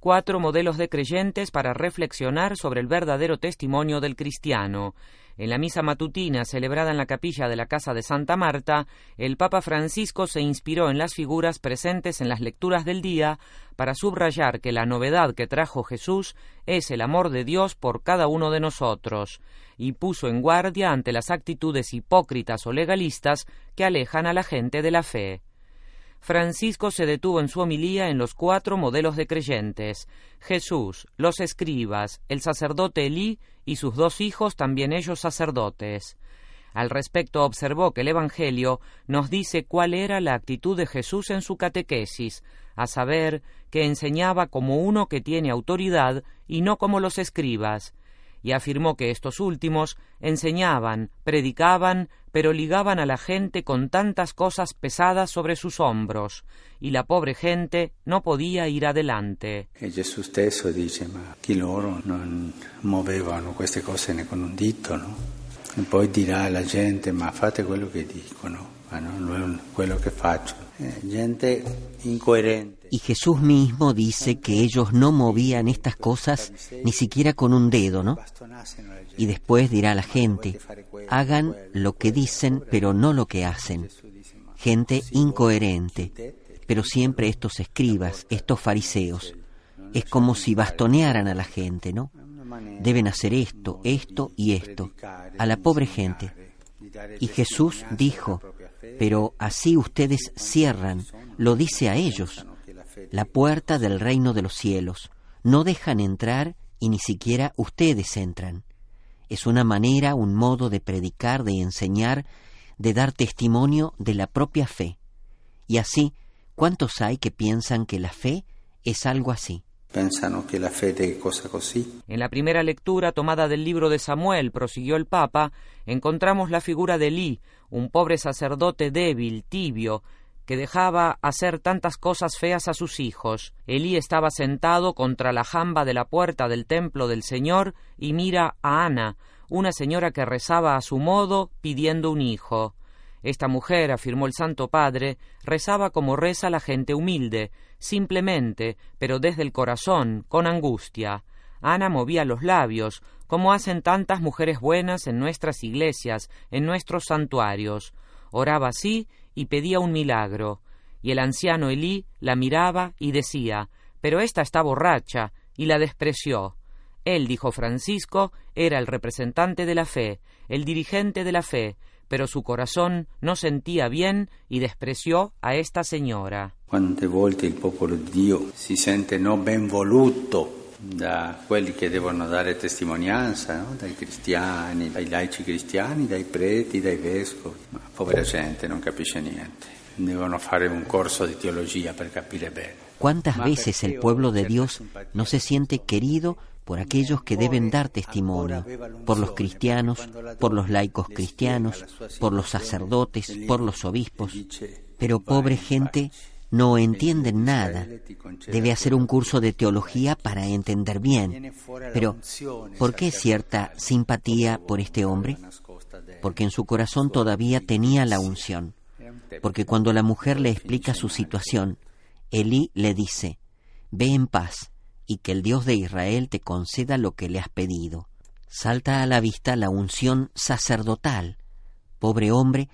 cuatro modelos de creyentes para reflexionar sobre el verdadero testimonio del cristiano. En la misa matutina celebrada en la capilla de la Casa de Santa Marta, el Papa Francisco se inspiró en las figuras presentes en las lecturas del día para subrayar que la novedad que trajo Jesús es el amor de Dios por cada uno de nosotros, y puso en guardia ante las actitudes hipócritas o legalistas que alejan a la gente de la fe. Francisco se detuvo en su homilía en los cuatro modelos de creyentes, Jesús, los escribas, el sacerdote Elí y sus dos hijos, también ellos sacerdotes. Al respecto observó que el Evangelio nos dice cuál era la actitud de Jesús en su catequesis, a saber, que enseñaba como uno que tiene autoridad y no como los escribas, y afirmó que estos últimos enseñaban, predicaban, pero ligaban a la gente con tantas cosas pesadas sobre sus hombros, y la pobre gente no podía ir adelante. E Gesù stesso dice, ma chi loro non muovevano queste cose né con un dito, no? E poi dirà alla gente, ma fate quello che dicono, ma non quello che faccio. Eh, gente incoerente. Y Jesús mismo dice que ellos no movían estas cosas ni siquiera con un dedo, ¿no? Y después dirá a la gente, hagan lo que dicen pero no lo que hacen. Gente incoherente, pero siempre estos escribas, estos fariseos. Es como si bastonearan a la gente, ¿no? Deben hacer esto, esto y esto, a la pobre gente. Y Jesús dijo, pero así ustedes cierran, lo dice a ellos la puerta del reino de los cielos. No dejan entrar y ni siquiera ustedes entran. Es una manera, un modo de predicar, de enseñar, de dar testimonio de la propia fe. Y así, ¿cuántos hay que piensan que la fe es algo así? Pensano que la fe es cosa así. En la primera lectura tomada del libro de Samuel, prosiguió el Papa, encontramos la figura de Elí, un pobre sacerdote débil, tibio, que dejaba hacer tantas cosas feas a sus hijos. Elí estaba sentado contra la jamba de la puerta del templo del Señor y mira a Ana, una señora que rezaba a su modo pidiendo un hijo. Esta mujer, afirmó el Santo Padre, rezaba como reza la gente humilde, simplemente, pero desde el corazón, con angustia. Ana movía los labios, como hacen tantas mujeres buenas en nuestras iglesias, en nuestros santuarios. Oraba así y pedía un milagro, y el anciano Elí la miraba y decía, pero ésta está borracha, y la despreció. Él, dijo Francisco, era el representante de la fe, el dirigente de la fe, pero su corazón no sentía bien y despreció a esta señora. Quante volte il popolo di Dio si sente no ben voluto da quelli che devono dare testimonianza, no? dai cristiani, dai laici cristiani, dai preti, dai vescovi. Povera gente non capisce niente. Devono fare un corso di teología per capire bene. ¿Cuántas veces el pueblo de Dios no se siente querido por aquellos que deben dar testimonio, por los cristianos, por los laicos cristianos, por los sacerdotes, por los obispos? Pero pobre gente no entienden nada. Debe hacer un curso de teología para entender bien. Pero, ¿por qué cierta simpatía por este hombre? Porque en su corazón todavía tenía la unción. Porque cuando la mujer le explica su situación, Elí le dice, Ve en paz y que el Dios de Israel te conceda lo que le has pedido. Salta a la vista la unción sacerdotal. Pobre hombre,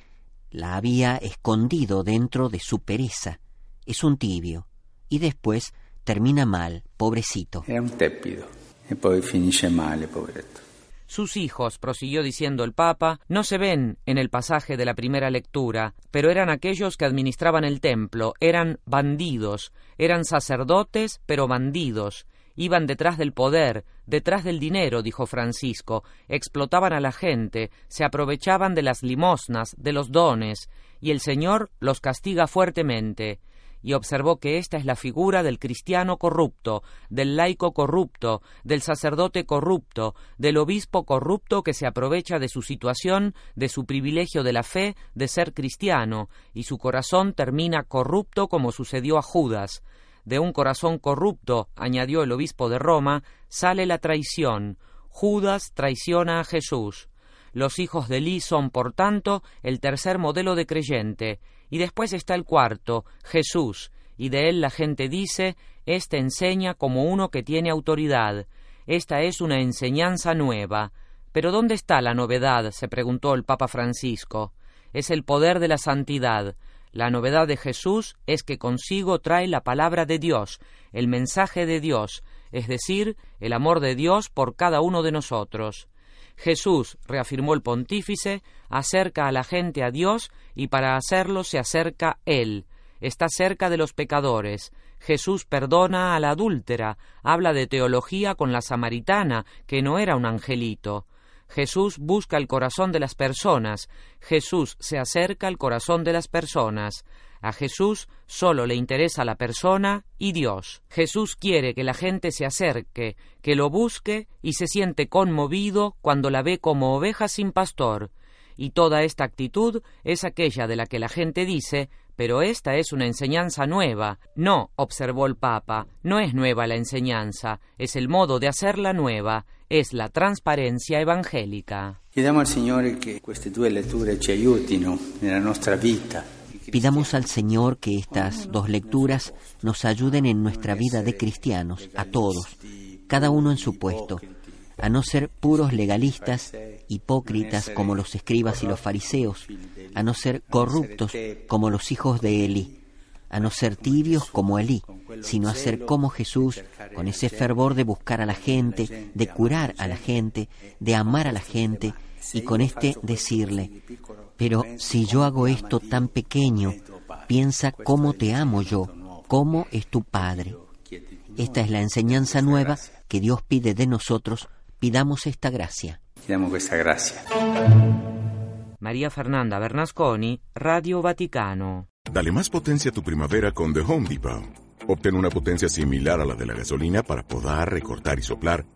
la había escondido dentro de su pereza es un tibio y después termina mal, pobrecito. Era un tépido y poi finisce male, pobretto. Sus hijos, prosiguió diciendo el Papa, no se ven en el pasaje de la primera lectura, pero eran aquellos que administraban el templo, eran bandidos, eran sacerdotes, pero bandidos, iban detrás del poder, detrás del dinero, dijo Francisco, explotaban a la gente, se aprovechaban de las limosnas, de los dones, y el Señor los castiga fuertemente y observó que esta es la figura del cristiano corrupto, del laico corrupto, del sacerdote corrupto, del obispo corrupto que se aprovecha de su situación, de su privilegio de la fe, de ser cristiano, y su corazón termina corrupto como sucedió a Judas. De un corazón corrupto, añadió el obispo de Roma, sale la traición. Judas traiciona a Jesús. Los hijos de Lee son, por tanto, el tercer modelo de creyente, y después está el cuarto, Jesús, y de él la gente dice, Este enseña como uno que tiene autoridad. Esta es una enseñanza nueva. Pero ¿dónde está la novedad? se preguntó el Papa Francisco. Es el poder de la santidad. La novedad de Jesús es que consigo trae la palabra de Dios, el mensaje de Dios, es decir, el amor de Dios por cada uno de nosotros. Jesús, reafirmó el pontífice, acerca a la gente a Dios y para hacerlo se acerca Él. Está cerca de los pecadores. Jesús perdona a la adúltera, habla de teología con la samaritana, que no era un angelito. Jesús busca el corazón de las personas, Jesús se acerca al corazón de las personas. A Jesús solo le interesa la persona y Dios. Jesús quiere que la gente se acerque, que lo busque y se siente conmovido cuando la ve como oveja sin pastor. Y toda esta actitud es aquella de la que la gente dice pero esta es una enseñanza nueva. No, observó el Papa, no es nueva la enseñanza, es el modo de hacerla nueva, es la transparencia evangélica. Al Signore che queste due letture ci aiutino nella nostra vita. Pidamos al Señor que estas dos lecturas nos ayuden en nuestra vida de cristianos, a todos, cada uno en su puesto, a no ser puros legalistas, hipócritas como los escribas y los fariseos, a no ser corruptos como los hijos de Elí, a no ser tibios como Elí, sino a ser como Jesús, con ese fervor de buscar a la gente, de curar a la gente, de amar a la gente, y con este decirle, pero si yo hago esto tan pequeño, piensa cómo te amo yo, cómo es tu Padre. Esta es la enseñanza nueva que Dios pide de nosotros pidamos esta gracia. Pidamos esta gracia. María Fernanda Bernasconi, Radio Vaticano. Dale más potencia a tu primavera con The Home Depot. Obtén una potencia similar a la de la gasolina para podar, recortar y soplar